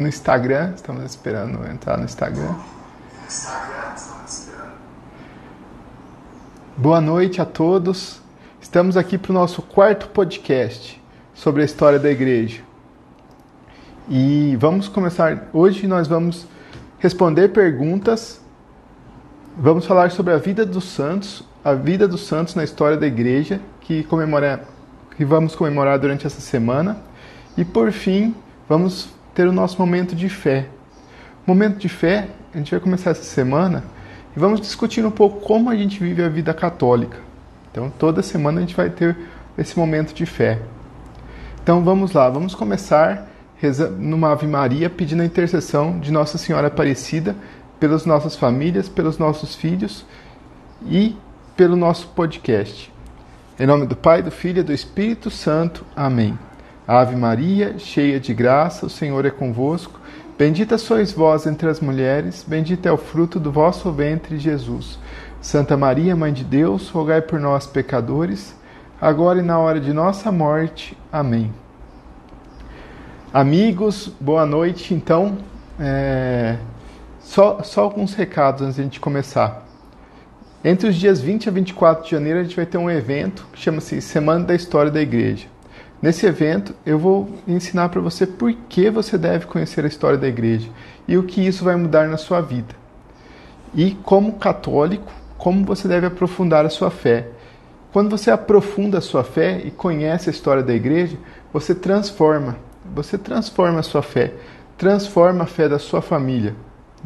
no Instagram, estamos esperando entrar no Instagram. Boa noite a todos. Estamos aqui para o nosso quarto podcast sobre a história da igreja. E vamos começar. Hoje nós vamos responder perguntas. Vamos falar sobre a vida dos santos, a vida dos santos na história da igreja, que, comemora, que vamos comemorar durante essa semana. E por fim, vamos ter o nosso momento de fé. Momento de fé, a gente vai começar essa semana e vamos discutir um pouco como a gente vive a vida católica. Então, toda semana a gente vai ter esse momento de fé. Então, vamos lá, vamos começar numa Ave Maria pedindo a intercessão de Nossa Senhora Aparecida pelas nossas famílias, pelos nossos filhos e pelo nosso podcast. Em nome do Pai, do Filho e do Espírito Santo. Amém. Ave Maria, cheia de graça, o Senhor é convosco. Bendita sois vós entre as mulheres, bendito é o fruto do vosso ventre, Jesus. Santa Maria, Mãe de Deus, rogai por nós, pecadores, agora e na hora de nossa morte. Amém. Amigos, boa noite. Então, é... só, só alguns recados antes de a gente começar. Entre os dias 20 a 24 de janeiro, a gente vai ter um evento que chama-se Semana da História da Igreja. Nesse evento, eu vou ensinar para você por que você deve conhecer a história da igreja e o que isso vai mudar na sua vida. E como católico, como você deve aprofundar a sua fé. Quando você aprofunda a sua fé e conhece a história da igreja, você transforma, você transforma a sua fé, transforma a fé da sua família.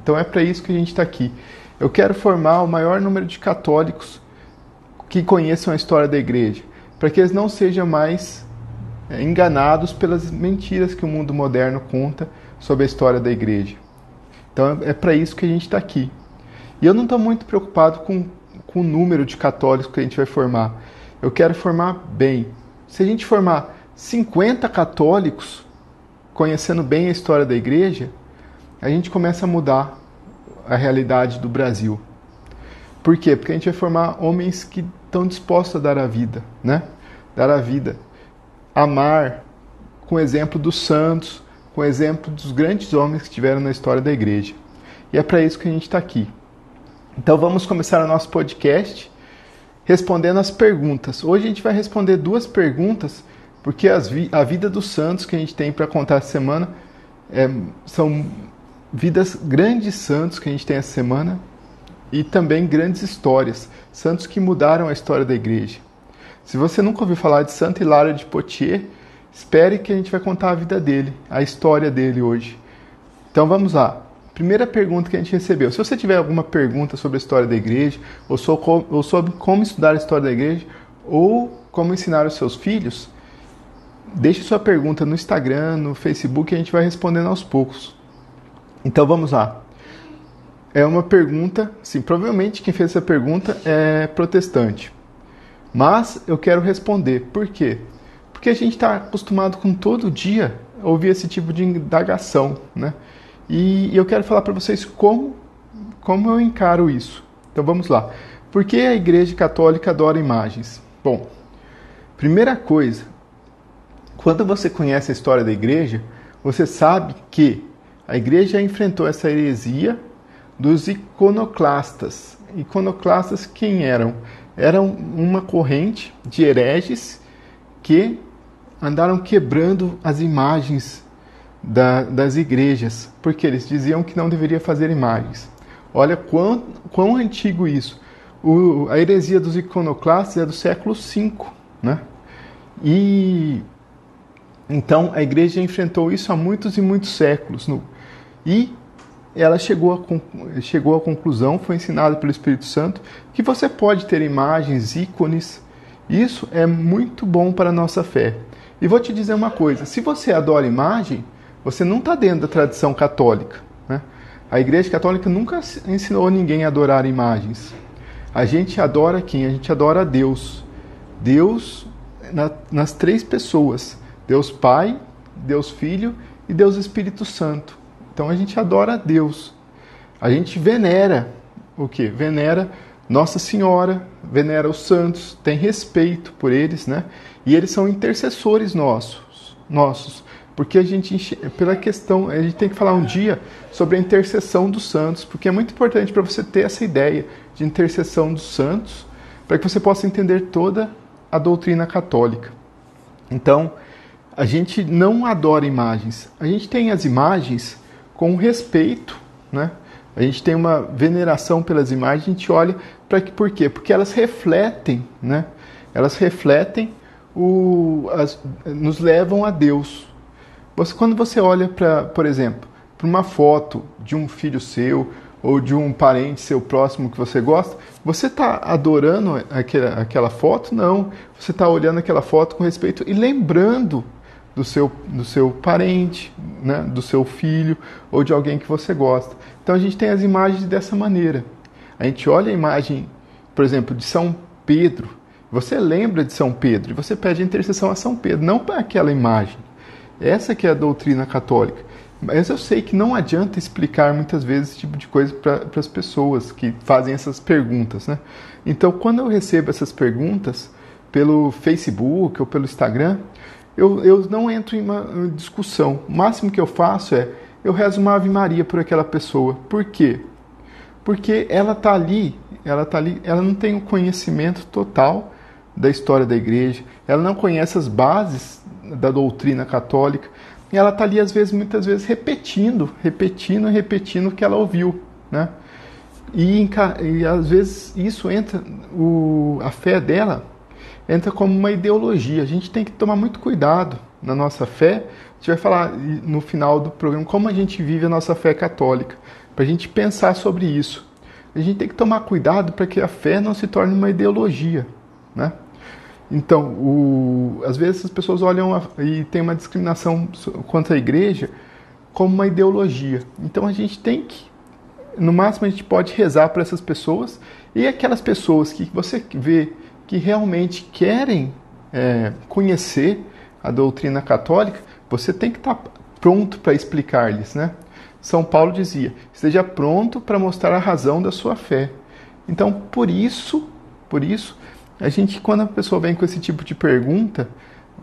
Então é para isso que a gente está aqui. Eu quero formar o maior número de católicos que conheçam a história da igreja, para que eles não sejam mais enganados pelas mentiras que o mundo moderno conta sobre a história da igreja. Então é para isso que a gente está aqui. E eu não estou muito preocupado com, com o número de católicos que a gente vai formar. Eu quero formar bem. Se a gente formar 50 católicos, conhecendo bem a história da igreja, a gente começa a mudar a realidade do Brasil. Por quê? Porque a gente vai formar homens que estão dispostos a dar a vida, né? Dar a vida amar com o exemplo dos santos, com o exemplo dos grandes homens que tiveram na história da igreja. E é para isso que a gente está aqui. Então vamos começar o nosso podcast respondendo as perguntas. Hoje a gente vai responder duas perguntas, porque vi a vida dos santos que a gente tem para contar essa semana é, são vidas grandes santos que a gente tem essa semana e também grandes histórias, santos que mudaram a história da igreja. Se você nunca ouviu falar de Santo Hilário de Poitiers, espere que a gente vai contar a vida dele, a história dele hoje. Então vamos lá. Primeira pergunta que a gente recebeu. Se você tiver alguma pergunta sobre a história da igreja, ou sobre como estudar a história da igreja, ou como ensinar os seus filhos, deixe sua pergunta no Instagram, no Facebook, e a gente vai respondendo aos poucos. Então vamos lá. É uma pergunta, sim, provavelmente quem fez essa pergunta é protestante. Mas eu quero responder. Por quê? Porque a gente está acostumado com todo dia ouvir esse tipo de indagação, né? E eu quero falar para vocês como, como eu encaro isso. Então vamos lá. Por que a Igreja Católica adora imagens? Bom, primeira coisa, quando você conhece a história da Igreja, você sabe que a Igreja enfrentou essa heresia dos iconoclastas. Iconoclastas quem eram? Era uma corrente de hereges que andaram quebrando as imagens da, das igrejas, porque eles diziam que não deveria fazer imagens. Olha quão, quão antigo isso. O, a heresia dos iconoclastas é do século V, né? E então a igreja enfrentou isso há muitos e muitos séculos. No, e ela chegou a, chegou à conclusão, foi ensinada pelo Espírito Santo, que você pode ter imagens, ícones. Isso é muito bom para a nossa fé. E vou te dizer uma coisa: se você adora imagem, você não está dentro da tradição católica. Né? A Igreja Católica nunca ensinou ninguém a adorar imagens. A gente adora quem? A gente adora Deus. Deus na, nas três pessoas: Deus Pai, Deus Filho e Deus Espírito Santo. Então a gente adora a Deus. A gente venera o que? Venera Nossa Senhora, venera os santos, tem respeito por eles, né? E eles são intercessores nossos, nossos porque a gente pela questão a gente tem que falar um dia sobre a intercessão dos santos, porque é muito importante para você ter essa ideia de intercessão dos santos, para que você possa entender toda a doutrina católica. Então, a gente não adora imagens. A gente tem as imagens com respeito, né? A gente tem uma veneração pelas imagens, a gente olha para que por quê? Porque elas refletem, né? Elas refletem o, as, nos levam a Deus. Você, quando você olha para, por exemplo, para uma foto de um filho seu ou de um parente seu próximo que você gosta, você está adorando aquela, aquela foto? Não. Você está olhando aquela foto com respeito e lembrando do seu, do seu parente, né, do seu filho ou de alguém que você gosta. Então a gente tem as imagens dessa maneira. A gente olha a imagem, por exemplo, de São Pedro. Você lembra de São Pedro e você pede intercessão a São Pedro, não para aquela imagem. Essa que é a doutrina católica. Mas eu sei que não adianta explicar muitas vezes esse tipo de coisa para as pessoas que fazem essas perguntas, né? Então, quando eu recebo essas perguntas pelo Facebook ou pelo Instagram, eu, eu não entro em uma discussão. O máximo que eu faço é eu rezo uma Ave Maria por aquela pessoa. Por quê? Porque ela está ali, ela tá ali, ela não tem o conhecimento total da história da igreja, ela não conhece as bases da doutrina católica, e ela está ali, às vezes, muitas vezes, repetindo, repetindo, repetindo o que ela ouviu, né? E, e às vezes isso entra, o, a fé dela entra como uma ideologia. A gente tem que tomar muito cuidado na nossa fé. A gente vai falar no final do programa como a gente vive a nossa fé católica, para a gente pensar sobre isso. A gente tem que tomar cuidado para que a fé não se torne uma ideologia, né? Então, o, às vezes as pessoas olham a, e tem uma discriminação contra a igreja como uma ideologia. Então a gente tem que, no máximo a gente pode rezar para essas pessoas e aquelas pessoas que você vê que realmente querem é, conhecer a doutrina católica, você tem que estar tá pronto para explicar-lhes, né? São Paulo dizia: esteja pronto para mostrar a razão da sua fé. Então, por isso, por isso, a gente, quando a pessoa vem com esse tipo de pergunta,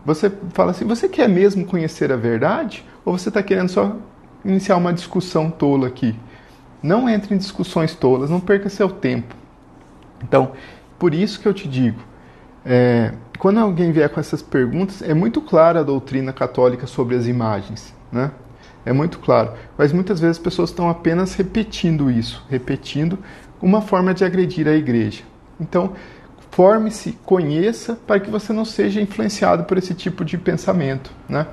você fala assim: você quer mesmo conhecer a verdade? Ou você está querendo só iniciar uma discussão tola aqui? Não entre em discussões tolas, não perca seu tempo. Então, por isso que eu te digo: é, quando alguém vier com essas perguntas, é muito clara a doutrina católica sobre as imagens, né? É muito claro. Mas muitas vezes as pessoas estão apenas repetindo isso, repetindo uma forma de agredir a igreja. Então, forme-se, conheça, para que você não seja influenciado por esse tipo de pensamento. Né?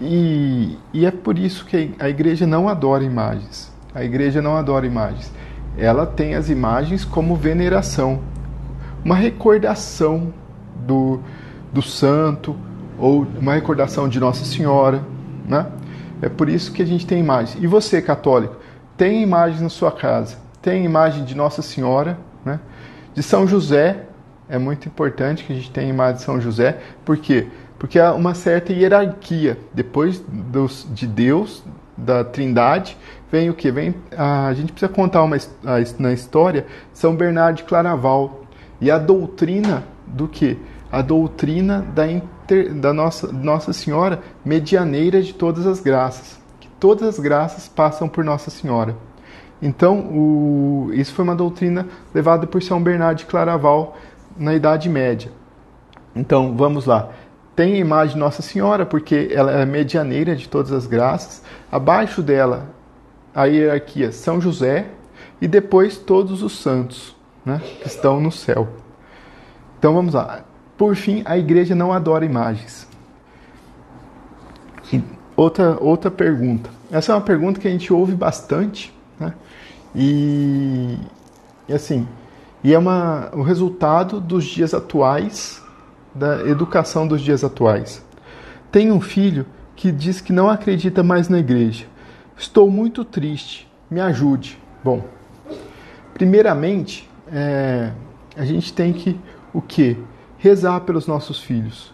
E, e é por isso que a igreja não adora imagens. A igreja não adora imagens. Ela tem as imagens como veneração, uma recordação do, do santo ou uma recordação de Nossa Senhora. Né? É por isso que a gente tem imagens. E você, católico, tem imagens na sua casa? Tem imagem de Nossa Senhora, né? de São José, é muito importante que a gente tenha imagem de São José. Por quê? Porque há uma certa hierarquia. Depois dos, de Deus, da Trindade, vem o que? Vem a, a, gente precisa contar uma a, na história São Bernardo de Claraval e a doutrina do que? A doutrina da, inter, da nossa, nossa Senhora medianeira de todas as graças. Que todas as graças passam por Nossa Senhora. Então, o, isso foi uma doutrina levada por São Bernardo de Claraval na Idade Média. Então, vamos lá. Tem a imagem de Nossa Senhora, porque ela é medianeira de todas as graças. Abaixo dela, a hierarquia São José e depois todos os santos né, que estão no céu. Então, vamos lá. Por fim, a igreja não adora imagens. E outra, outra pergunta. Essa é uma pergunta que a gente ouve bastante, né? E, e assim, e é uma, o resultado dos dias atuais, da educação dos dias atuais. Tenho um filho que diz que não acredita mais na igreja. Estou muito triste, me ajude. Bom, primeiramente, é, a gente tem que o que? Rezar pelos nossos filhos.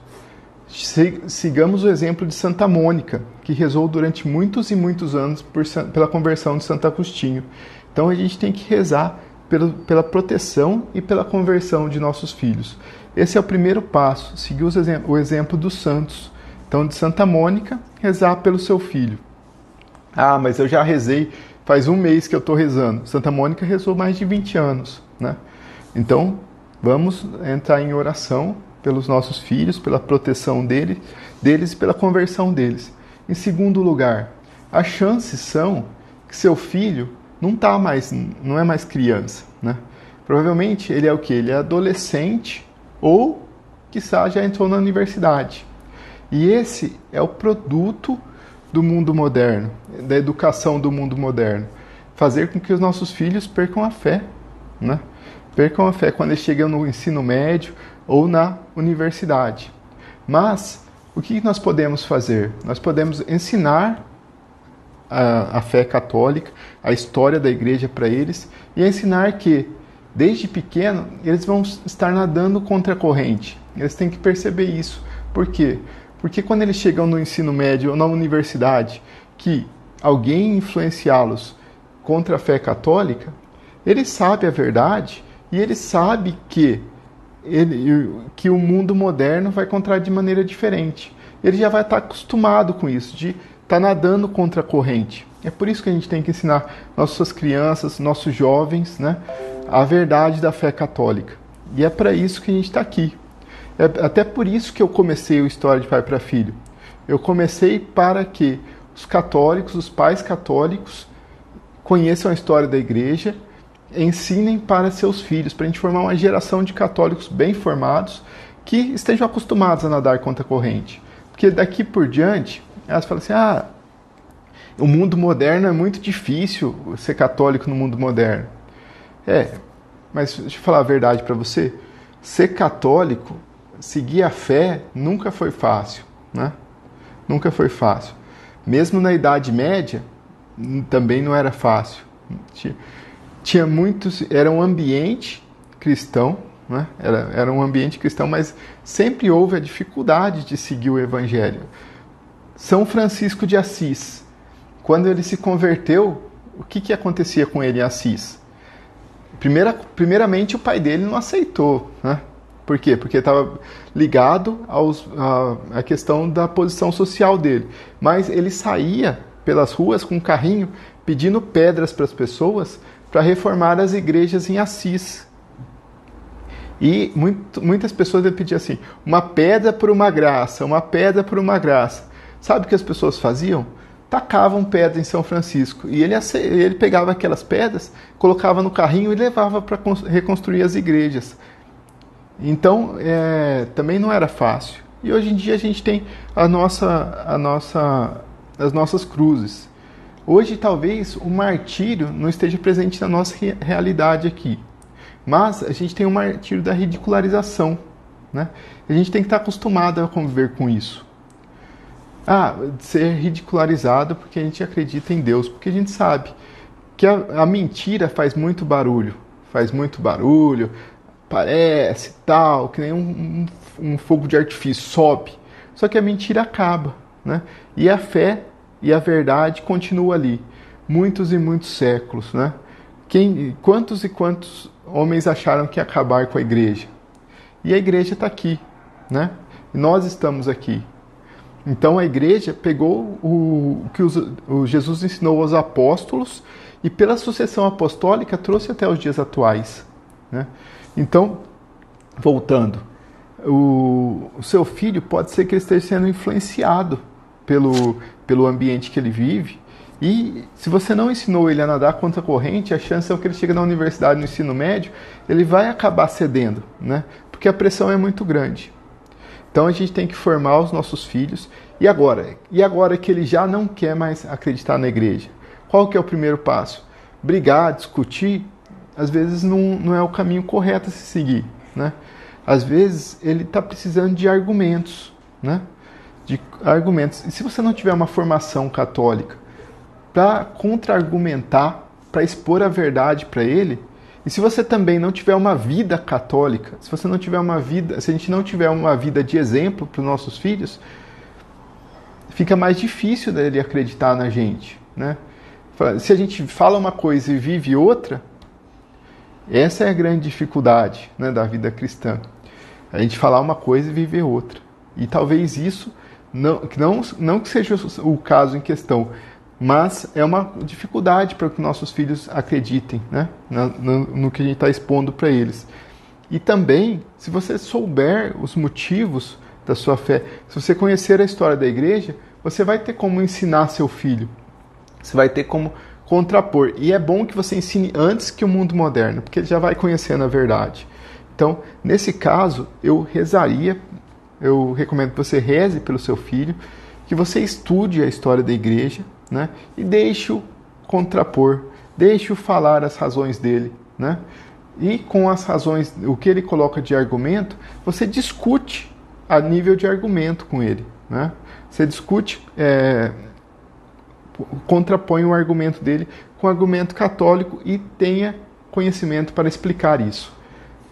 Sigamos o exemplo de Santa Mônica, que rezou durante muitos e muitos anos por, pela conversão de Santo Agostinho. Então a gente tem que rezar pela, pela proteção e pela conversão de nossos filhos. Esse é o primeiro passo, seguir o exemplo dos santos Então, de Santa Mônica, rezar pelo seu filho. Ah, mas eu já rezei, faz um mês que eu estou rezando. Santa Mônica rezou mais de 20 anos, né? Então, vamos entrar em oração pelos nossos filhos, pela proteção dele, deles e pela conversão deles. Em segundo lugar, as chances são que seu filho não tá mais, não é mais criança, né? Provavelmente ele é o que? Ele é adolescente ou, quizá, já entrou na universidade. E esse é o produto do mundo moderno, da educação do mundo moderno. Fazer com que os nossos filhos percam a fé, né? Percam a fé quando eles chegam no ensino médio ou na universidade. Mas o que nós podemos fazer? Nós podemos ensinar a, a fé católica, a história da igreja para eles e ensinar que desde pequeno eles vão estar nadando contra a corrente. Eles têm que perceber isso. Por quê? Porque quando eles chegam no ensino médio ou na universidade, que alguém influenciá-los contra a fé católica, ele sabe a verdade e ele sabe que ele, que o mundo moderno vai encontrar de maneira diferente. Ele já vai estar acostumado com isso, de estar nadando contra a corrente. É por isso que a gente tem que ensinar nossas crianças, nossos jovens, né, a verdade da fé católica. E é para isso que a gente está aqui. É até por isso que eu comecei o História de Pai para Filho. Eu comecei para que os católicos, os pais católicos, conheçam a história da igreja, ensinem para seus filhos, para a gente formar uma geração de católicos bem formados que estejam acostumados a nadar contra a corrente. Porque daqui por diante, elas falam assim: ah, o mundo moderno é muito difícil ser católico no mundo moderno. É, mas deixa eu falar a verdade para você: ser católico seguir a fé nunca foi fácil, né? Nunca foi fácil. Mesmo na Idade Média, também não era fácil. Tinha, muitos, era um ambiente cristão, né? Era, era um ambiente cristão, mas sempre houve a dificuldade de seguir o Evangelho. São Francisco de Assis, quando ele se converteu, o que, que acontecia com ele em Assis? Primeira, primeiramente, o pai dele não aceitou, né? Por quê? Porque estava ligado aos, a, a questão da posição social dele. Mas ele saía pelas ruas com um carrinho pedindo pedras para as pessoas para reformar as igrejas em Assis. E muito, muitas pessoas ele assim: uma pedra por uma graça, uma pedra por uma graça. Sabe o que as pessoas faziam? Tacavam pedra em São Francisco. E ele, ele pegava aquelas pedras, colocava no carrinho e levava para reconstruir as igrejas. Então, é, também não era fácil. E hoje em dia a gente tem a nossa, a nossa, as nossas cruzes. Hoje, talvez, o martírio não esteja presente na nossa realidade aqui. Mas a gente tem o martírio da ridicularização. Né? A gente tem que estar acostumado a conviver com isso. Ah, ser ridicularizado porque a gente acredita em Deus, porque a gente sabe que a, a mentira faz muito barulho. Faz muito barulho, parece tal, que nem um, um, um, fogo de artifício sobe. Só que a mentira acaba, né? E a fé e a verdade continuam ali, muitos e muitos séculos, né? Quem, quantos e quantos homens acharam que ia acabar com a igreja? E a igreja está aqui, né? E nós estamos aqui. Então a igreja pegou o, o que os, o Jesus ensinou aos apóstolos e pela sucessão apostólica trouxe até os dias atuais, né? Então, voltando, o, o seu filho pode ser que ele esteja sendo influenciado pelo, pelo ambiente que ele vive. E se você não ensinou ele a nadar contra a corrente, a chance é que ele chegue na universidade, no ensino médio, ele vai acabar cedendo, né? Porque a pressão é muito grande. Então a gente tem que formar os nossos filhos. E agora? E agora que ele já não quer mais acreditar na igreja? Qual que é o primeiro passo? Brigar, discutir? às vezes não, não é o caminho correto a se seguir, né? Às vezes ele está precisando de argumentos, né? De argumentos. E se você não tiver uma formação católica para contra-argumentar, para expor a verdade para ele, e se você também não tiver uma vida católica, se você não tiver uma vida, se a gente não tiver uma vida de exemplo para os nossos filhos, fica mais difícil dele acreditar na gente, né? Se a gente fala uma coisa e vive outra, essa é a grande dificuldade né, da vida cristã. A gente falar uma coisa e viver outra. E talvez isso Não não, não que seja o caso em questão, mas é uma dificuldade para que nossos filhos acreditem né? no, no, no que a gente está expondo para eles. E também, se você souber os motivos da sua fé, se você conhecer a história da igreja, você vai ter como ensinar seu filho. Você vai ter como contrapor. E é bom que você ensine antes que o mundo moderno, porque ele já vai conhecendo a verdade. Então, nesse caso, eu rezaria, eu recomendo que você reze pelo seu filho, que você estude a história da igreja, né? E deixe-o contrapor, deixe-o falar as razões dele, né? E com as razões, o que ele coloca de argumento, você discute a nível de argumento com ele, né? Você discute, é, contrapõe o argumento dele com o argumento católico e tenha conhecimento para explicar isso.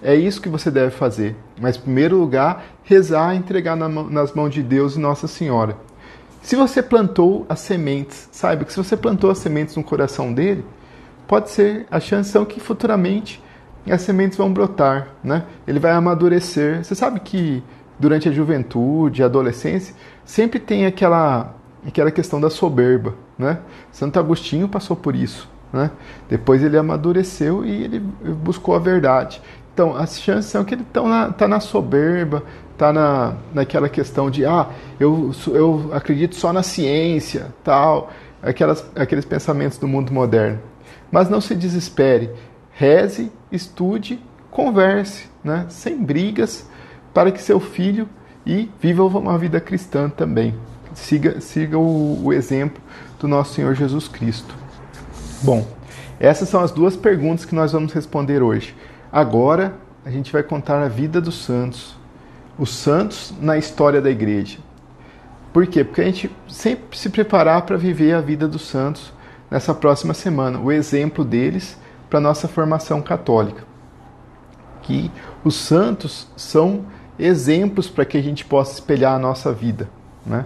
É isso que você deve fazer. Mas, em primeiro lugar, rezar entregar nas mãos de Deus e Nossa Senhora. Se você plantou as sementes, saiba que se você plantou as sementes no coração dele, pode ser a chance são que futuramente as sementes vão brotar, né? Ele vai amadurecer. Você sabe que durante a juventude, a adolescência, sempre tem aquela aquela questão da soberba, né? Santo Agostinho passou por isso, né? Depois ele amadureceu e ele buscou a verdade. Então, as chances são que ele está na, tá na soberba, tá na, naquela questão de ah, eu, eu acredito só na ciência, tal, aquelas, aqueles pensamentos do mundo moderno. Mas não se desespere, reze, estude, converse, né, sem brigas, para que seu filho e viva uma vida cristã também. Siga, siga o, o exemplo do nosso Senhor Jesus Cristo. Bom, essas são as duas perguntas que nós vamos responder hoje. Agora a gente vai contar a vida dos santos, os santos na história da igreja. Por quê? Porque a gente sempre se preparar para viver a vida dos santos nessa próxima semana, o exemplo deles para nossa formação católica. Que os santos são exemplos para que a gente possa espelhar a nossa vida, né?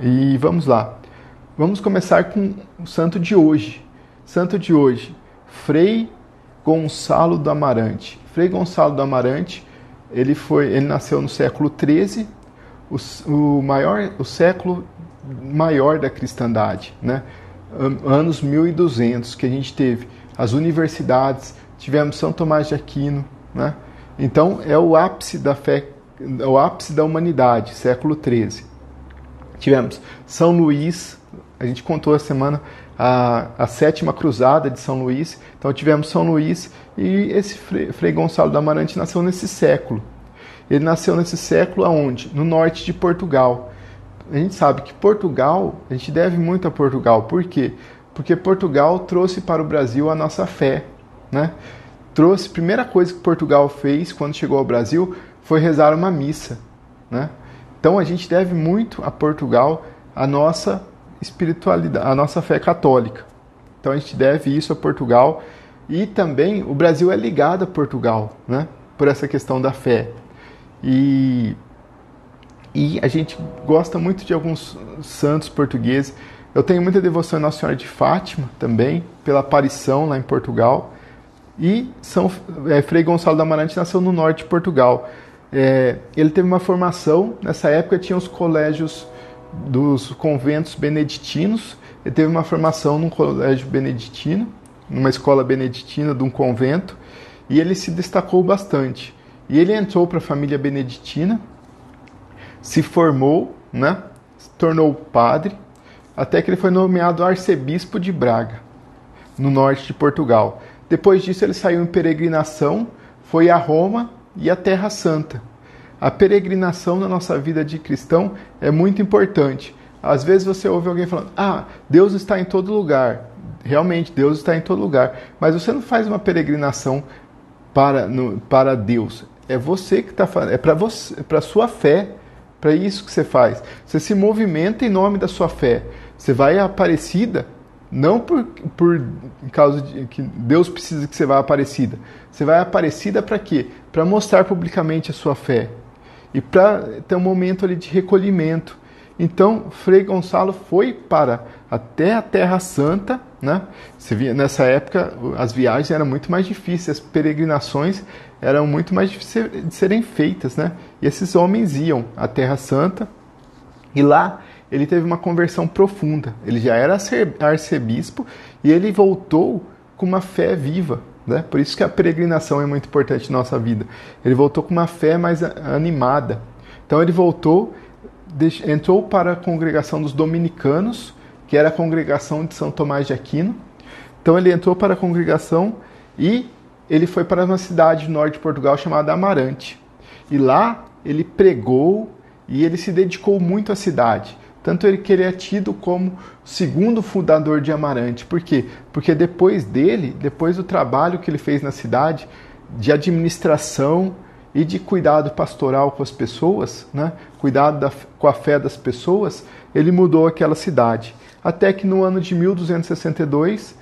E vamos lá. Vamos começar com o santo de hoje. Santo de hoje, Frei Gonçalo do Amarante. Frei Gonçalo do Amarante ele foi, ele nasceu no século 13, o, o maior, o século maior da cristandade, né? Anos 1200 que a gente teve as universidades, tivemos São Tomás de Aquino, né? Então é o ápice da fé, é o ápice da humanidade, século 13. Tivemos São Luís, a gente contou a semana a, a sétima cruzada de São Luís. Então tivemos São Luís e esse Frei, Gonçalo do Amarante nasceu nesse século. Ele nasceu nesse século aonde? No norte de Portugal. A gente sabe que Portugal, a gente deve muito a Portugal. Por quê? Porque Portugal trouxe para o Brasil a nossa fé, né? Trouxe, primeira coisa que Portugal fez quando chegou ao Brasil foi rezar uma missa, né? Então a gente deve muito a Portugal a nossa espiritualidade, a nossa fé católica. Então a gente deve isso a Portugal e também o Brasil é ligado a Portugal, né? Por essa questão da fé. E, e a gente gosta muito de alguns santos portugueses. Eu tenho muita devoção a Nossa Senhora de Fátima também, pela aparição lá em Portugal. E São é, Frei Gonçalo da Amarante nasceu no norte de Portugal. É, ele teve uma formação, nessa época tinha os colégios dos conventos beneditinos. Ele teve uma formação num colégio beneditino, numa escola beneditina de um convento, e ele se destacou bastante. E ele entrou para a família beneditina, se formou, né? se tornou padre, até que ele foi nomeado arcebispo de Braga, no norte de Portugal. Depois disso, ele saiu em peregrinação, foi a Roma e a Terra Santa. A peregrinação na nossa vida de cristão é muito importante. Às vezes você ouve alguém falando: Ah, Deus está em todo lugar. Realmente, Deus está em todo lugar. Mas você não faz uma peregrinação para, no, para Deus. É você que está fazendo. É para você, é para sua fé. Para isso que você faz. Você se movimenta em nome da sua fé. Você vai à Aparecida não por, por causa de que Deus precisa que você vá à Aparecida. Você vai à Aparecida para quê? Para mostrar publicamente a sua fé e para ter um momento ali de recolhimento. Então, Frei Gonçalo foi para até a Terra Santa, né? Você via, nessa época as viagens eram muito mais difíceis, as peregrinações eram muito mais difíceis de serem feitas, né? E esses homens iam à Terra Santa E lá ele teve uma conversão profunda. Ele já era arcebispo e ele voltou com uma fé viva. Né? Por isso que a peregrinação é muito importante na nossa vida. Ele voltou com uma fé mais animada. Então ele voltou, entrou para a congregação dos dominicanos, que era a congregação de São Tomás de Aquino. Então ele entrou para a congregação e ele foi para uma cidade do norte de Portugal chamada Amarante. E lá ele pregou e ele se dedicou muito à cidade. Tanto ele que ele é tido como segundo fundador de Amarante. Por quê? Porque depois dele, depois do trabalho que ele fez na cidade, de administração e de cuidado pastoral com as pessoas, né? cuidado da, com a fé das pessoas, ele mudou aquela cidade. Até que no ano de 1262,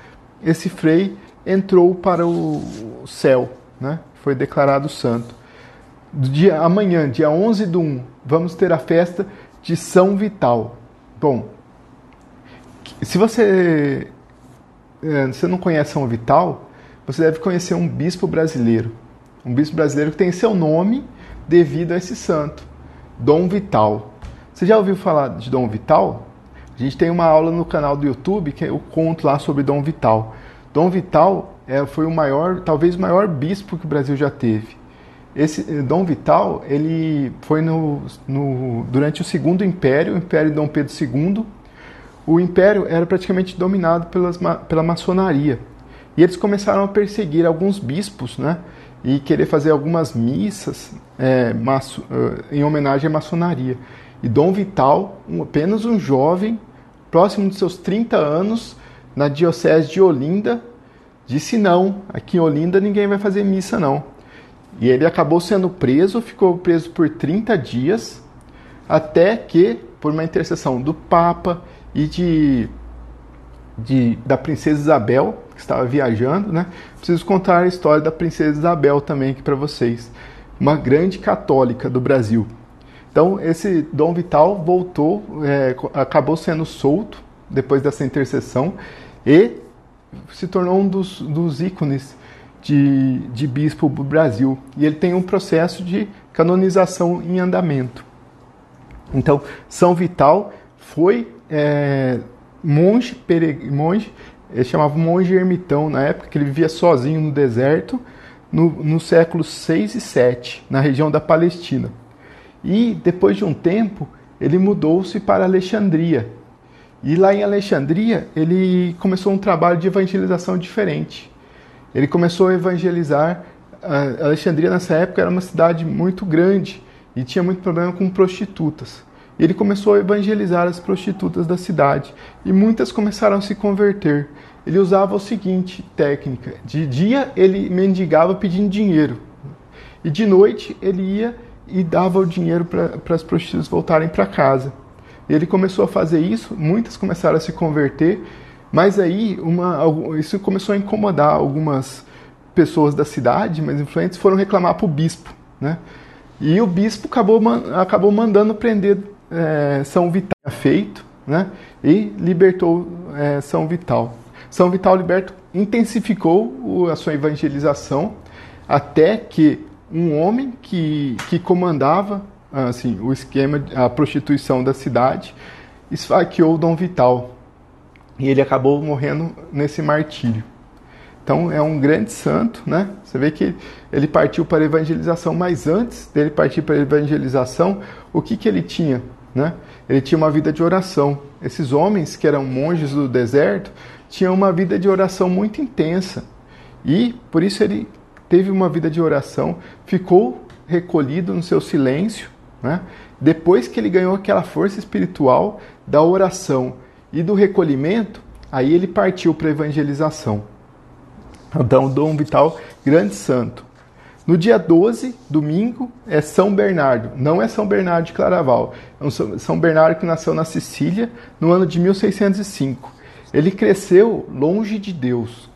esse frei entrou para o céu, né? foi declarado santo. Dia, amanhã, dia 11 de 1, vamos ter a festa de São Vital. Bom, se você, é, você não conhece São Vital, você deve conhecer um bispo brasileiro. Um bispo brasileiro que tem seu nome devido a esse santo, Dom Vital. Você já ouviu falar de Dom Vital? A gente tem uma aula no canal do YouTube que eu conto lá sobre Dom Vital. Dom Vital é, foi o maior, talvez o maior bispo que o Brasil já teve. Esse eh, Dom Vital, ele foi no, no, durante o Segundo Império, o Império de Dom Pedro II. O império era praticamente dominado pelas, pela maçonaria. E eles começaram a perseguir alguns bispos, né? E querer fazer algumas missas é, maço, em homenagem à maçonaria. E Dom Vital, um, apenas um jovem, próximo de seus 30 anos, na diocese de Olinda, disse não, aqui em Olinda ninguém vai fazer missa não. E ele acabou sendo preso, ficou preso por 30 dias, até que, por uma intercessão do Papa e de, de da princesa Isabel, que estava viajando, né? Preciso contar a história da princesa Isabel também aqui para vocês, uma grande católica do Brasil. Então, esse Dom Vital voltou, é, acabou sendo solto depois dessa intercessão e se tornou um dos, dos ícones de, de bispo do Brasil. E ele tem um processo de canonização em andamento. Então, São Vital foi é, monge, pereg... monge, ele chamava monge ermitão na época, que ele vivia sozinho no deserto, no, no século 6 e 7, na região da Palestina. E depois de um tempo, ele mudou-se para Alexandria. E lá em Alexandria, ele começou um trabalho de evangelização diferente. Ele começou a evangelizar. A Alexandria nessa época era uma cidade muito grande e tinha muito problema com prostitutas. Ele começou a evangelizar as prostitutas da cidade e muitas começaram a se converter. Ele usava o seguinte técnica: de dia ele mendigava pedindo dinheiro e de noite ele ia e dava o dinheiro para as prostitutas voltarem para casa. Ele começou a fazer isso, muitas começaram a se converter mas aí uma, isso começou a incomodar algumas pessoas da cidade, mais influentes, foram reclamar para o bispo. Né? E o bispo acabou, acabou mandando prender é, São Vital feito né? e libertou é, São Vital. São Vital liberto intensificou a sua evangelização até que um homem que, que comandava assim, o esquema, a prostituição da cidade, esfaqueou Dom Vital, e ele acabou morrendo nesse martírio. Então é um grande santo, né? Você vê que ele partiu para a evangelização, mas antes dele partir para a evangelização, o que, que ele tinha? Né? Ele tinha uma vida de oração. Esses homens que eram monges do deserto tinham uma vida de oração muito intensa. E por isso ele teve uma vida de oração, ficou recolhido no seu silêncio. Né? Depois que ele ganhou aquela força espiritual da oração e do recolhimento, aí ele partiu para a evangelização. Então, Dom Vital, grande santo. No dia 12, domingo, é São Bernardo. Não é São Bernardo de Claraval. É um São Bernardo que nasceu na Sicília no ano de 1605. Ele cresceu longe de Deus.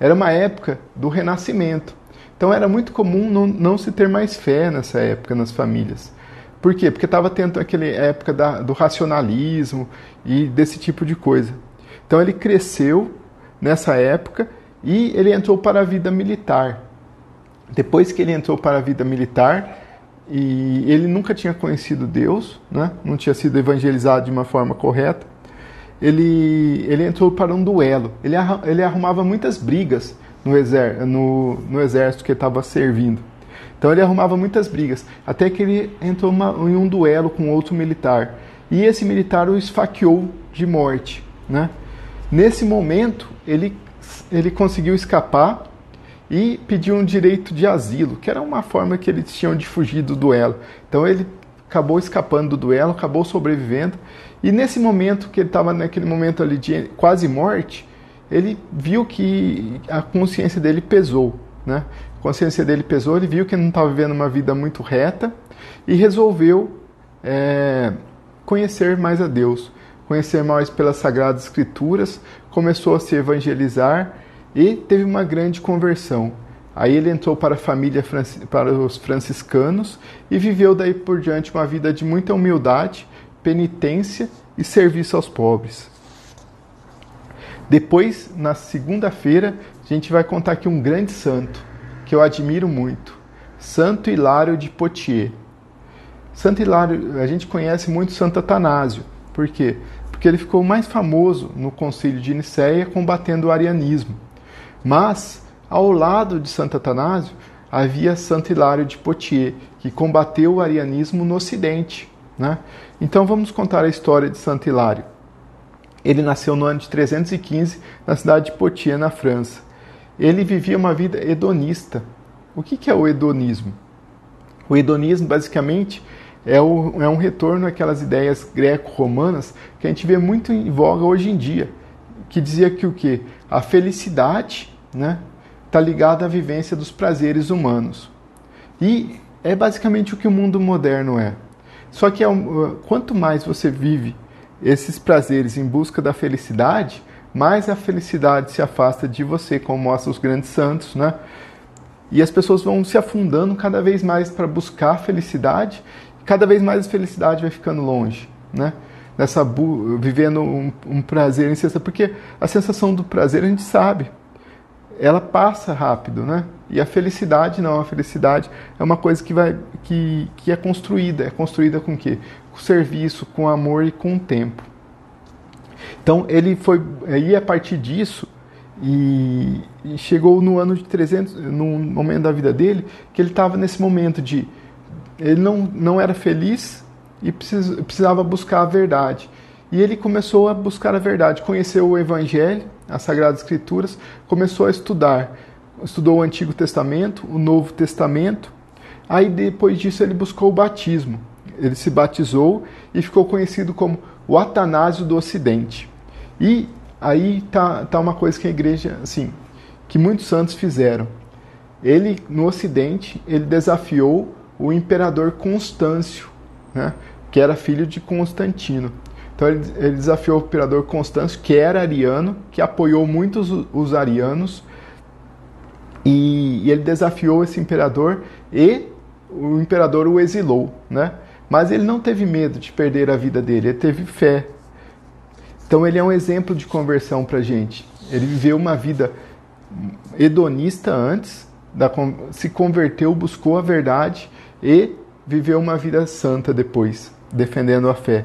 Era uma época do Renascimento. Então era muito comum não, não se ter mais fé nessa época nas famílias. Por quê? Porque estava tendo aquela época da, do racionalismo e desse tipo de coisa. Então ele cresceu nessa época e ele entrou para a vida militar. Depois que ele entrou para a vida militar, e ele nunca tinha conhecido Deus, né? não tinha sido evangelizado de uma forma correta. Ele, ele entrou para um duelo. Ele, ele arrumava muitas brigas no, exer, no, no exército que estava servindo. Então ele arrumava muitas brigas, até que ele entrou uma, em um duelo com outro militar. E esse militar o esfaqueou de morte. Né? Nesse momento, ele, ele conseguiu escapar e pediu um direito de asilo, que era uma forma que eles tinham de fugir do duelo. Então ele acabou escapando do duelo, acabou sobrevivendo. E nesse momento que ele estava naquele momento ali de quase morte, ele viu que a consciência dele pesou, né? A consciência dele pesou, ele viu que não estava vivendo uma vida muito reta e resolveu é, conhecer mais a Deus, conhecer mais pelas Sagradas Escrituras, começou a se evangelizar e teve uma grande conversão. Aí ele entrou para a família para os franciscanos e viveu daí por diante uma vida de muita humildade, penitência e serviço aos pobres. Depois, na segunda-feira, a gente vai contar aqui um grande santo que eu admiro muito, Santo Hilário de Poitiers. Santo Hilário, a gente conhece muito Santo Atanásio. Por quê? Porque ele ficou mais famoso no Concílio de Nicéia combatendo o arianismo. Mas, ao lado de Santo Atanásio, havia Santo Hilário de Poitiers, que combateu o arianismo no Ocidente. Né? Então vamos contar a história de Santo Hilário. Ele nasceu no ano de 315 na cidade de Poitiers, na França. Ele vivia uma vida hedonista. O que é o hedonismo? O hedonismo, basicamente, é, o, é um retorno àquelas ideias greco-romanas que a gente vê muito em voga hoje em dia, que dizia que o que? A felicidade né, está ligada à vivência dos prazeres humanos. E é basicamente o que o mundo moderno é. Só que é quanto mais você vive esses prazeres em busca da felicidade, mais a felicidade se afasta de você, como mostram os grandes santos, né? E as pessoas vão se afundando cada vez mais para buscar a felicidade, e cada vez mais a felicidade vai ficando longe, né? Nessa vivendo um, um prazer incessante, porque a sensação do prazer a gente sabe, ela passa rápido, né? E a felicidade não, a felicidade é uma coisa que vai que, que é construída, é construída com o quê? Com serviço, com amor e com tempo. Então ele foi aí a partir disso e, e chegou no ano de 300, no momento da vida dele, que ele estava nesse momento de ele não, não era feliz e precisava buscar a verdade. E ele começou a buscar a verdade, conheceu o Evangelho, as Sagradas Escrituras, começou a estudar. Estudou o Antigo Testamento, o Novo Testamento. Aí depois disso ele buscou o batismo. Ele se batizou e ficou conhecido como o Atanásio do Ocidente. E aí tá, tá uma coisa que a igreja, assim, que muitos santos fizeram. Ele, no Ocidente, ele desafiou o imperador Constâncio, né, que era filho de Constantino. Então ele, ele, desafiou o imperador Constâncio, que era ariano, que apoiou muitos os arianos, e, e ele desafiou esse imperador e o imperador o exilou, né? Mas ele não teve medo de perder a vida dele, ele teve fé. Então ele é um exemplo de conversão para gente. Ele viveu uma vida hedonista antes, se converteu, buscou a verdade e viveu uma vida santa depois, defendendo a fé.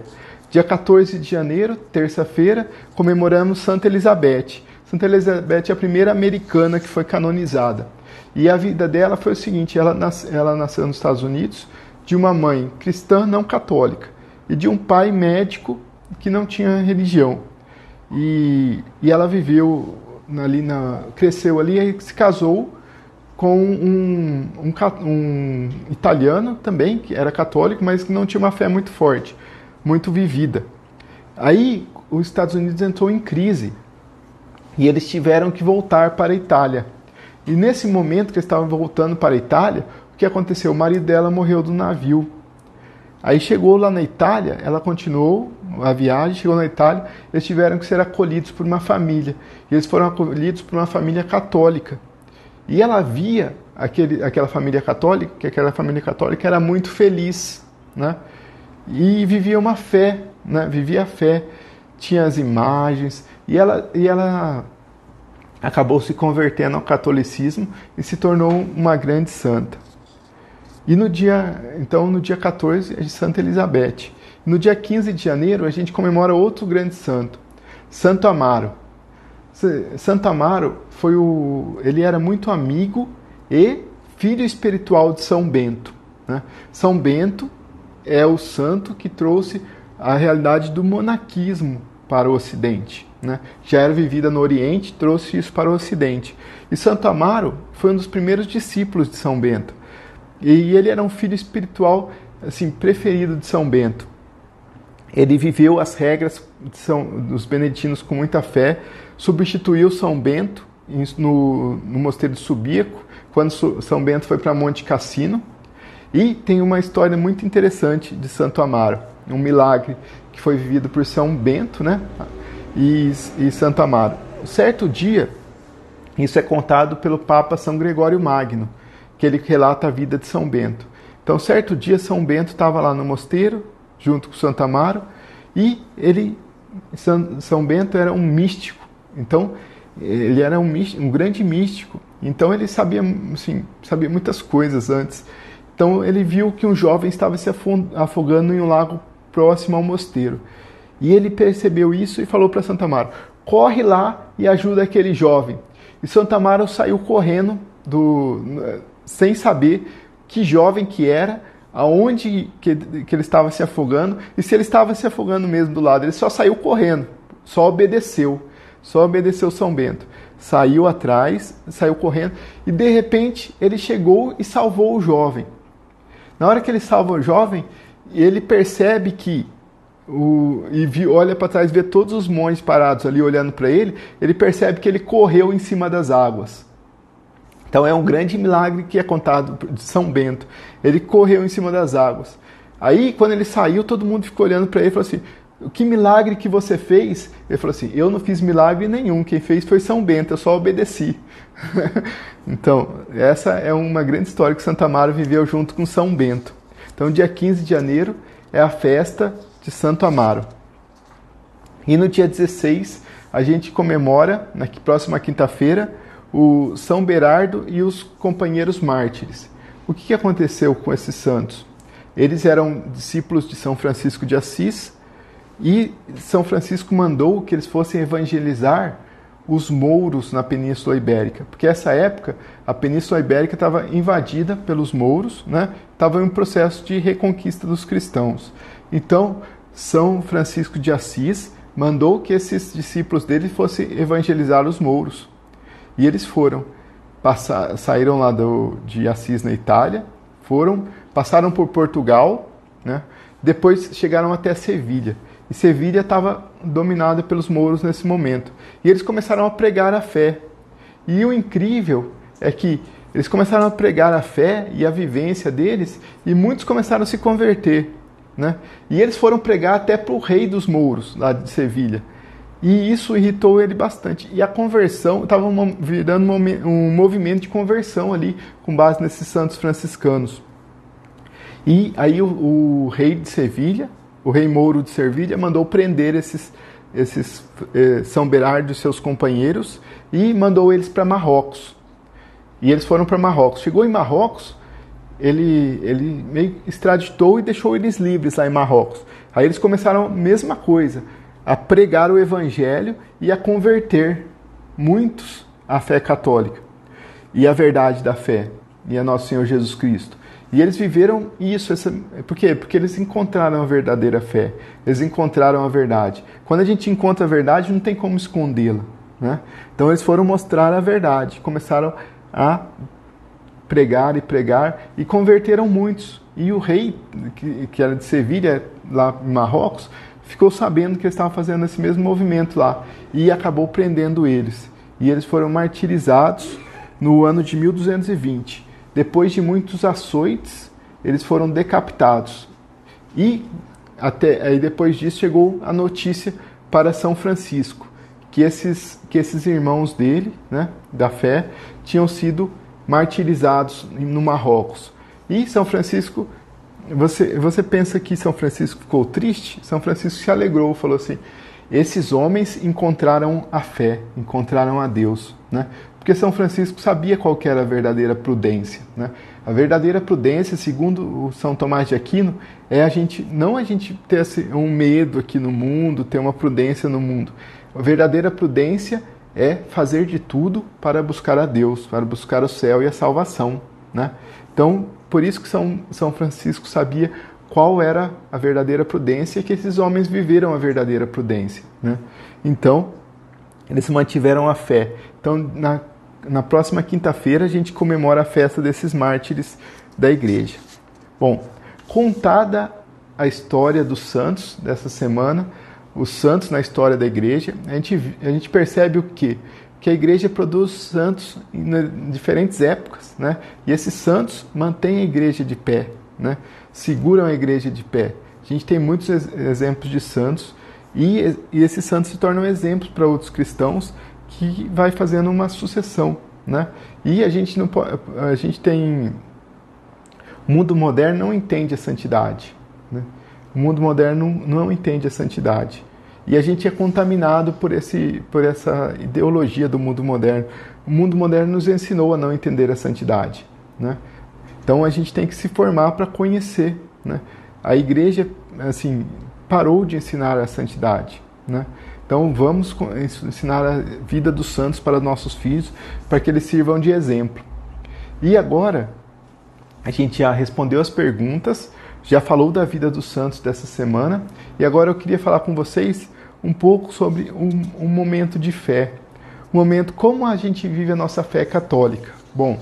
Dia 14 de janeiro, terça-feira, comemoramos Santa Elizabeth. Santa Elizabeth é a primeira americana que foi canonizada. E a vida dela foi o seguinte: ela, nas, ela nasceu nos Estados Unidos, de uma mãe cristã não católica e de um pai médico que não tinha religião. E, e ela viveu ali na cresceu ali e se casou com um, um, um, italiano também que era católico mas que não tinha uma fé muito forte muito vivida aí os Estados Unidos entrou em crise e eles tiveram que voltar para a Itália e nesse momento que eles estavam voltando para a Itália o que aconteceu? O marido dela morreu do navio. Aí chegou lá na Itália, ela continuou a viagem, chegou na Itália, eles tiveram que ser acolhidos por uma família. E eles foram acolhidos por uma família católica. E ela via aquele, aquela família católica, que aquela família católica era muito feliz, né? E vivia uma fé, né? Vivia a fé, tinha as imagens, e ela, e ela acabou se convertendo ao catolicismo e se tornou uma grande santa. E no dia, então, no dia 14 é Santa Elizabeth. No dia 15 de janeiro a gente comemora outro grande santo, Santo Amaro. Santo Amaro foi o, ele era muito amigo e filho espiritual de São Bento. Né? São Bento é o santo que trouxe a realidade do monaquismo para o Ocidente. Né? Já era vivida no Oriente, trouxe isso para o Ocidente. E Santo Amaro foi um dos primeiros discípulos de São Bento. E ele era um filho espiritual assim preferido de São Bento. Ele viveu as regras São, dos beneditinos com muita fé, substituiu São Bento no, no mosteiro de Subíaco, quando São Bento foi para Monte Cassino. E tem uma história muito interessante de Santo Amaro, um milagre que foi vivido por São Bento né? e, e Santo Amaro. Certo dia, isso é contado pelo Papa São Gregório Magno, que ele relata a vida de São Bento. Então, certo dia, São Bento estava lá no mosteiro, junto com Santo Amaro, e ele, São Bento era um místico. Então, ele era um, místico, um grande místico. Então, ele sabia, assim, sabia muitas coisas antes. Então, ele viu que um jovem estava se afogando em um lago próximo ao mosteiro. E ele percebeu isso e falou para Santa Amaro: corre lá e ajuda aquele jovem. E Santa Amaro saiu correndo do, sem saber que jovem que era, aonde que, que ele estava se afogando e se ele estava se afogando mesmo do lado. Ele só saiu correndo, só obedeceu, só obedeceu São Bento. Saiu atrás, saiu correndo e de repente ele chegou e salvou o jovem. Na hora que ele salva o jovem, ele percebe que o, e vi, olha para trás, vê todos os monges parados ali olhando para ele, ele percebe que ele correu em cima das águas. Então é um grande milagre que é contado de São Bento. Ele correu em cima das águas. Aí, quando ele saiu, todo mundo ficou olhando para ele e falou assim: Que milagre que você fez? Ele falou assim: Eu não fiz milagre nenhum. Quem fez foi São Bento, eu só obedeci. então, essa é uma grande história que Santa Amaro viveu junto com São Bento. Então, dia 15 de janeiro é a festa de Santo Amaro. E no dia 16, a gente comemora, na próxima quinta-feira, o São Berardo e os companheiros mártires. O que aconteceu com esses santos? Eles eram discípulos de São Francisco de Assis e São Francisco mandou que eles fossem evangelizar os mouros na Península Ibérica, porque essa época a Península Ibérica estava invadida pelos mouros, né? Estava em um processo de reconquista dos cristãos. Então São Francisco de Assis mandou que esses discípulos dele fossem evangelizar os mouros. E eles foram, passar, saíram lá do, de Assis na Itália, foram, passaram por Portugal, né? depois chegaram até Sevilha. E Sevilha estava dominada pelos mouros nesse momento. E eles começaram a pregar a fé. E o incrível é que eles começaram a pregar a fé e a vivência deles, e muitos começaram a se converter. Né? E eles foram pregar até para o rei dos mouros, lá de Sevilha. E isso irritou ele bastante. E a conversão estava virando um movimento de conversão ali, com base nesses santos franciscanos. E aí o, o rei de Sevilha, o rei Mouro de Sevilha, mandou prender esses, esses eh, São Berardo e seus companheiros e mandou eles para Marrocos. E eles foram para Marrocos. Chegou em Marrocos, ele, ele meio extraditou e deixou eles livres lá em Marrocos. Aí eles começaram a mesma coisa a pregar o evangelho e a converter muitos à fé católica e à verdade da fé e a nosso Senhor Jesus Cristo. E eles viveram isso, essa, por quê? Porque eles encontraram a verdadeira fé, eles encontraram a verdade. Quando a gente encontra a verdade, não tem como escondê-la. Né? Então eles foram mostrar a verdade, começaram a pregar e pregar e converteram muitos. E o rei, que, que era de Sevilha, lá em Marrocos, ficou sabendo que eles estavam fazendo esse mesmo movimento lá e acabou prendendo eles. E eles foram martirizados no ano de 1220. Depois de muitos açoites, eles foram decapitados. E até aí depois disso chegou a notícia para São Francisco que esses que esses irmãos dele, né, da fé, tinham sido martirizados no Marrocos. E São Francisco você, você pensa que São Francisco ficou triste? São Francisco se alegrou, falou assim: Esses homens encontraram a fé, encontraram a Deus, né? Porque São Francisco sabia qual era a verdadeira prudência, né? A verdadeira prudência, segundo São Tomás de Aquino, é a gente não a gente ter um medo aqui no mundo, ter uma prudência no mundo. A verdadeira prudência é fazer de tudo para buscar a Deus, para buscar o céu e a salvação, né? Então, por isso que São, São Francisco sabia qual era a verdadeira prudência e que esses homens viveram a verdadeira prudência. Né? Então, eles mantiveram a fé. Então, na, na próxima quinta-feira, a gente comemora a festa desses mártires da igreja. Bom, contada a história dos santos dessa semana, os santos na história da igreja, a gente, a gente percebe o quê? Que a igreja produz santos em diferentes épocas, né? E esses santos mantêm a igreja de pé, né? seguram a igreja de pé. A gente tem muitos exemplos de santos e, e esses santos se tornam exemplos para outros cristãos que vai fazendo uma sucessão, né? E a gente não a gente tem o mundo moderno não entende a santidade, né? O mundo moderno não entende a santidade. E a gente é contaminado por, esse, por essa ideologia do mundo moderno. O mundo moderno nos ensinou a não entender a santidade. Né? Então a gente tem que se formar para conhecer. Né? A igreja assim parou de ensinar a santidade. Né? Então vamos ensinar a vida dos santos para nossos filhos, para que eles sirvam de exemplo. E agora a gente já respondeu as perguntas, já falou da vida dos santos dessa semana, e agora eu queria falar com vocês um pouco sobre um, um momento de fé, um momento como a gente vive a nossa fé católica. Bom,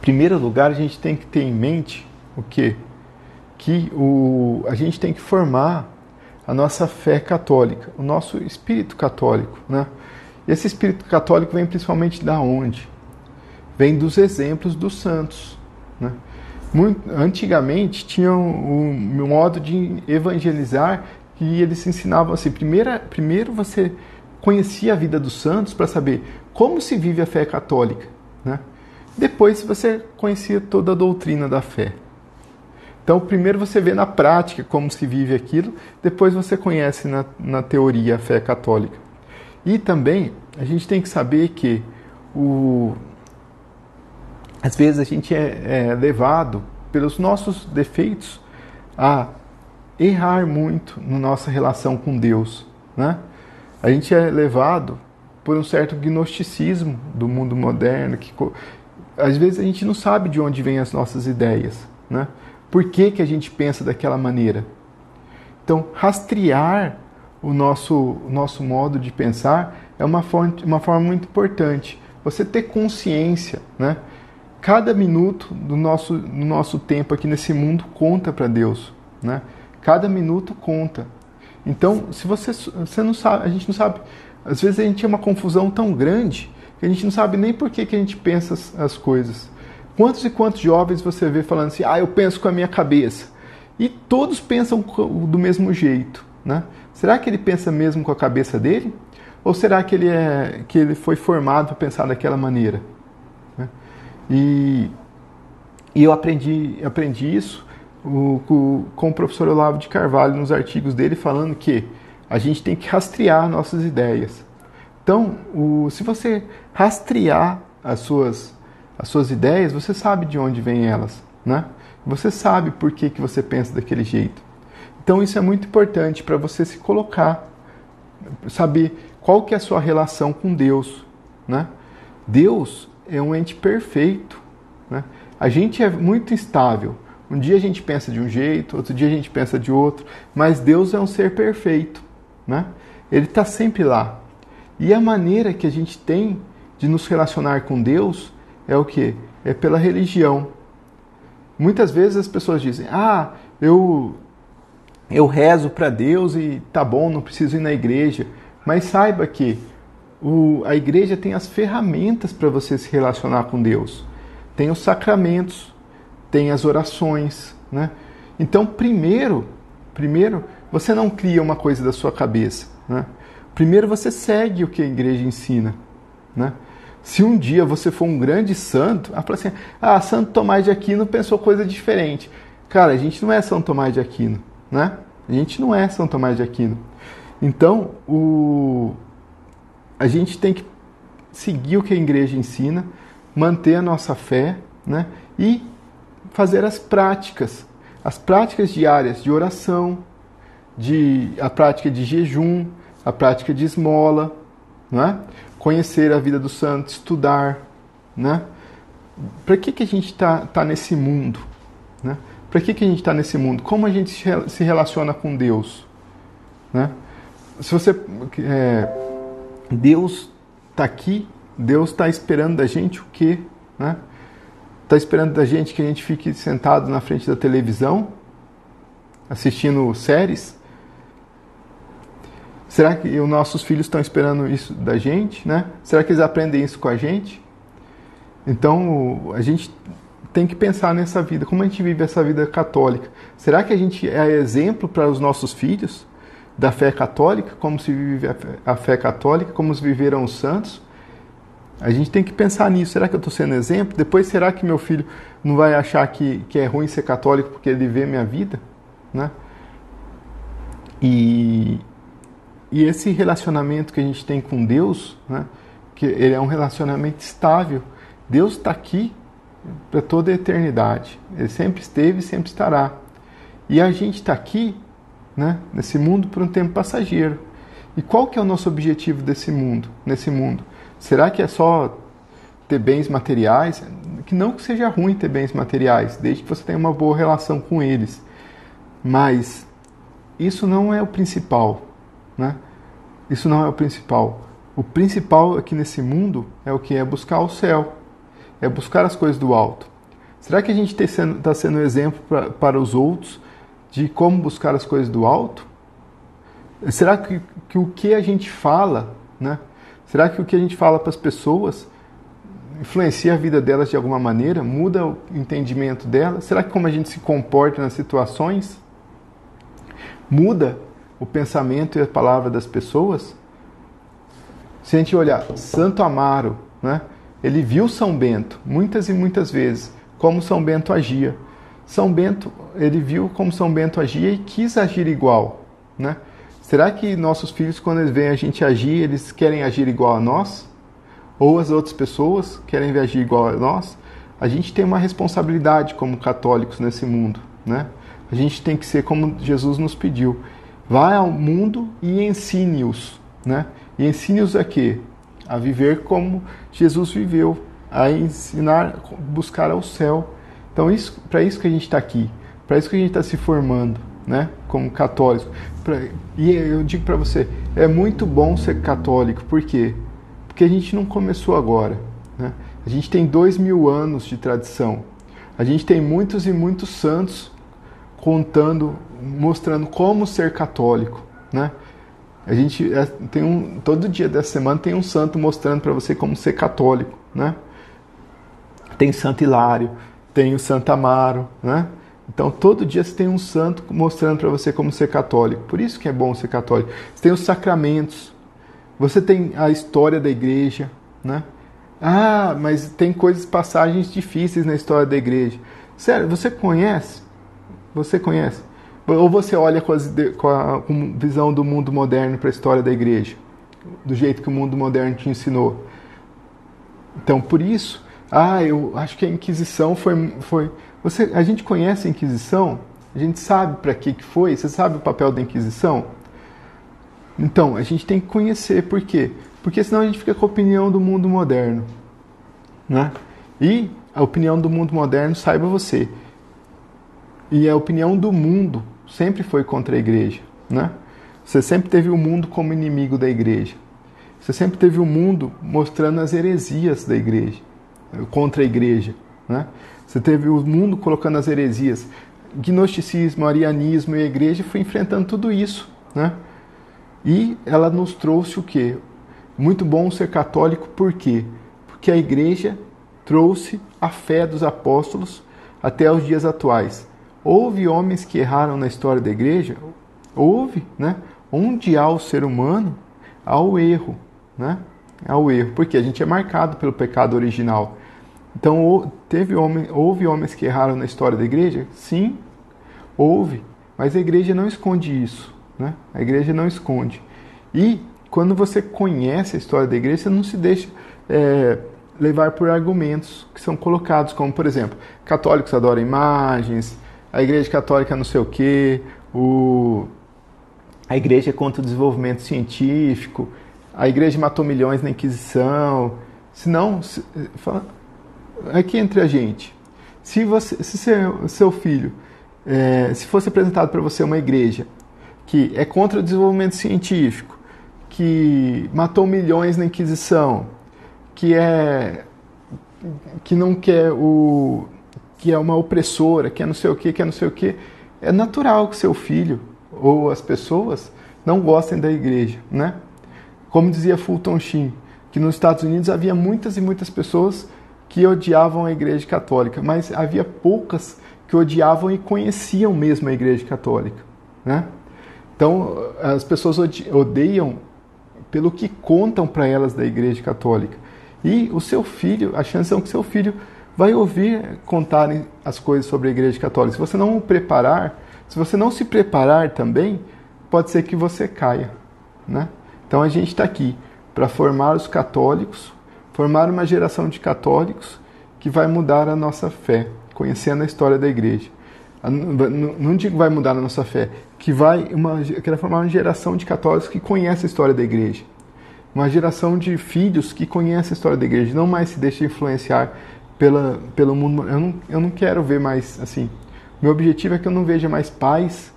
primeiro lugar, a gente tem que ter em mente o quê? Que o, a gente tem que formar a nossa fé católica, o nosso espírito católico. Né? Esse espírito católico vem principalmente da onde? Vem dos exemplos dos santos. Né? Muito, antigamente tinha um, um, modo de evangelizar que eles ensinavam assim: primeiro, primeiro você conhecia a vida dos santos para saber como se vive a fé católica. Né? Depois você conhecia toda a doutrina da fé. Então, primeiro você vê na prática como se vive aquilo, depois você conhece na, na teoria a fé católica. E também a gente tem que saber que o, às vezes a gente é, é levado pelos nossos defeitos a errar muito na nossa relação com Deus. Né? A gente é levado por um certo gnosticismo do mundo moderno que às vezes a gente não sabe de onde vêm as nossas ideias, né? Por que, que a gente pensa daquela maneira? Então, rastrear o nosso, o nosso modo de pensar é uma forma, uma forma muito importante. Você ter consciência, né? Cada minuto do nosso, do nosso tempo aqui nesse mundo conta para Deus, né? Cada minuto conta. Então, se você, você não sabe, a gente não sabe, às vezes a gente tem uma confusão tão grande que a gente não sabe nem por que, que a gente pensa as, as coisas. Quantos e quantos jovens você vê falando assim, ah, eu penso com a minha cabeça? E todos pensam do mesmo jeito, né? Será que ele pensa mesmo com a cabeça dele? Ou será que ele, é, que ele foi formado para pensar daquela maneira? E, e eu aprendi, aprendi isso o, com, com o professor Olavo de Carvalho nos artigos dele, falando que a gente tem que rastrear nossas ideias. Então, o, se você rastrear as suas, as suas ideias, você sabe de onde vêm elas, né? Você sabe por que, que você pensa daquele jeito. Então, isso é muito importante para você se colocar, saber qual que é a sua relação com Deus, né? Deus é um ente perfeito, né? A gente é muito instável. Um dia a gente pensa de um jeito, outro dia a gente pensa de outro, mas Deus é um ser perfeito, né? Ele está sempre lá, e a maneira que a gente tem de nos relacionar com Deus é o que? É pela religião. Muitas vezes as pessoas dizem: "Ah, eu eu rezo para Deus e tá bom, não preciso ir na igreja". Mas saiba que o, a igreja tem as ferramentas para você se relacionar com Deus. Tem os sacramentos, tem as orações, né? Então, primeiro, primeiro, você não cria uma coisa da sua cabeça, né? Primeiro você segue o que a igreja ensina, né? Se um dia você for um grande santo, ah, assim, ah, Santo Tomás de Aquino pensou coisa diferente. Cara, a gente não é São Tomás de Aquino, né? A gente não é São Tomás de Aquino. Então, o, a gente tem que seguir o que a igreja ensina, manter a nossa fé né? e fazer as práticas, as práticas diárias de oração, de, a prática de jejum, a prática de esmola, né? conhecer a vida do santo, estudar. Né? Para que, que a gente está tá nesse mundo? Né? Para que, que a gente está nesse mundo? Como a gente se relaciona com Deus? Né? Se você. É, Deus está aqui, Deus está esperando da gente o quê? Né? Está esperando da gente que a gente fique sentado na frente da televisão, assistindo séries? Será que os nossos filhos estão esperando isso da gente? Né? Será que eles aprendem isso com a gente? Então, a gente tem que pensar nessa vida, como a gente vive essa vida católica. Será que a gente é exemplo para os nossos filhos da fé católica, como se vive a fé católica, como viveram os santos? A gente tem que pensar nisso. Será que eu estou sendo exemplo? Depois, será que meu filho não vai achar que, que é ruim ser católico porque ele vê minha vida? Né? E, e esse relacionamento que a gente tem com Deus, né, que ele é um relacionamento estável. Deus está aqui para toda a eternidade. Ele sempre esteve e sempre estará. E a gente está aqui, né, nesse mundo, por um tempo passageiro. E qual que é o nosso objetivo desse mundo, nesse mundo? Será que é só ter bens materiais? Que não que seja ruim ter bens materiais, desde que você tenha uma boa relação com eles. Mas isso não é o principal, né? Isso não é o principal. O principal aqui nesse mundo é o que é buscar o céu, é buscar as coisas do alto. Será que a gente está sendo, tá sendo exemplo pra, para os outros de como buscar as coisas do alto? Será que, que o que a gente fala, né? Será que o que a gente fala para as pessoas influencia a vida delas de alguma maneira? Muda o entendimento delas? Será que como a gente se comporta nas situações muda o pensamento e a palavra das pessoas? Se a gente olhar Santo Amaro, né? ele viu São Bento muitas e muitas vezes como São Bento agia. São Bento, ele viu como São Bento agia e quis agir igual, né? Será que nossos filhos, quando eles veem a gente agir, eles querem agir igual a nós? Ou as outras pessoas querem agir igual a nós? A gente tem uma responsabilidade como católicos nesse mundo, né? A gente tem que ser como Jesus nos pediu. Vá ao mundo e ensine-os, né? E ensine-os a quê? A viver como Jesus viveu, a ensinar, buscar ao céu. Então, isso, para isso que a gente está aqui, para isso que a gente está se formando, né? Como católico. Pra, e eu digo para você, é muito bom ser católico, por quê? Porque a gente não começou agora, né? A gente tem dois mil anos de tradição. A gente tem muitos e muitos santos contando, mostrando como ser católico, né? A gente é, tem um todo dia dessa semana tem um santo mostrando para você como ser católico, né? Tem Santo Hilário, tem o Santo Amaro, né? Então, todo dia você tem um santo mostrando para você como ser católico. Por isso que é bom ser católico. Você tem os sacramentos. Você tem a história da igreja, né? Ah, mas tem coisas, passagens difíceis na história da igreja. Sério, você conhece? Você conhece? Ou você olha com, as, com a com visão do mundo moderno para a história da igreja? Do jeito que o mundo moderno te ensinou. Então, por isso, ah, eu acho que a Inquisição foi, foi você, a gente conhece a Inquisição? A gente sabe para que, que foi? Você sabe o papel da Inquisição? Então, a gente tem que conhecer por quê? Porque senão a gente fica com a opinião do mundo moderno. Né? E a opinião do mundo moderno, saiba você, e a opinião do mundo sempre foi contra a igreja. Né? Você sempre teve o mundo como inimigo da igreja. Você sempre teve o mundo mostrando as heresias da igreja, contra a igreja. Né? Você teve o mundo colocando as heresias. Gnosticismo, arianismo e a igreja foi enfrentando tudo isso. Né? E ela nos trouxe o quê? Muito bom ser católico, por quê? Porque a igreja trouxe a fé dos apóstolos até os dias atuais. Houve homens que erraram na história da igreja? Houve, né? Onde há o ser humano, há o erro, né? Há o erro, porque a gente é marcado pelo pecado original. Então, teve homem, houve homens que erraram na história da igreja? Sim, houve. Mas a igreja não esconde isso. Né? A igreja não esconde. E quando você conhece a história da igreja, você não se deixa é, levar por argumentos que são colocados, como por exemplo, católicos adoram imagens, a igreja católica não sei o quê, o, a igreja é contra o desenvolvimento científico, a igreja matou milhões na Inquisição. Se não, fala, aqui entre a gente, se, você, se seu, seu filho, é, se fosse apresentado para você uma igreja que é contra o desenvolvimento científico, que matou milhões na Inquisição, que é que não quer o que é uma opressora, que é não sei o que, que é não sei o que, é natural que seu filho ou as pessoas não gostem da igreja, né? Como dizia Fulton Sheen, que nos Estados Unidos havia muitas e muitas pessoas que odiavam a igreja católica, mas havia poucas que odiavam e conheciam mesmo a igreja católica, né? Então, as pessoas odeiam pelo que contam para elas da igreja católica. E o seu filho, a chance é que seu filho vai ouvir contarem as coisas sobre a Igreja Católica. Se você não o preparar, se você não se preparar também, pode ser que você caia, né? Então a gente está aqui para formar os católicos, formar uma geração de católicos que vai mudar a nossa fé, conhecendo a história da Igreja. Não digo vai mudar a nossa fé, que vai uma, quero formar uma geração de católicos que conhece a história da Igreja uma geração de filhos que conhece a história da igreja, não mais se deixa influenciar pela, pelo mundo. Eu não, eu não quero ver mais assim. Meu objetivo é que eu não veja mais pais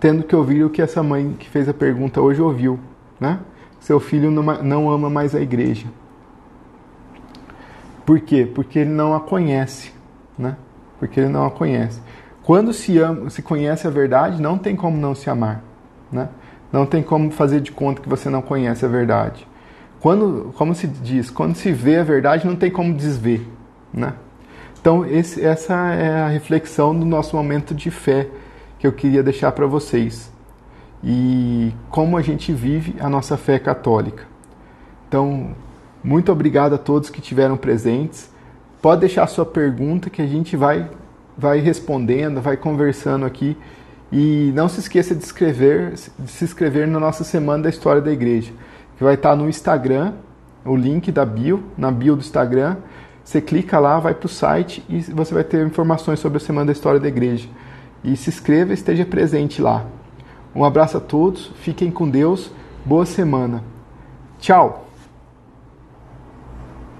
tendo que ouvir o que essa mãe que fez a pergunta hoje ouviu, né? Seu filho não, não ama mais a igreja. Por quê? Porque ele não a conhece, né? Porque ele não a conhece. Quando se ama, se conhece a verdade, não tem como não se amar, né? Não tem como fazer de conta que você não conhece a verdade. Quando, como se diz, quando se vê a verdade, não tem como desver, né? Então, esse, essa é a reflexão do nosso momento de fé que eu queria deixar para vocês. E como a gente vive a nossa fé católica. Então, muito obrigado a todos que tiveram presentes. Pode deixar sua pergunta que a gente vai vai respondendo, vai conversando aqui e não se esqueça de, escrever, de se inscrever na nossa Semana da História da Igreja, que vai estar no Instagram, o link da bio, na bio do Instagram. Você clica lá, vai para o site e você vai ter informações sobre a Semana da História da Igreja. E se inscreva e esteja presente lá. Um abraço a todos, fiquem com Deus, boa semana. Tchau!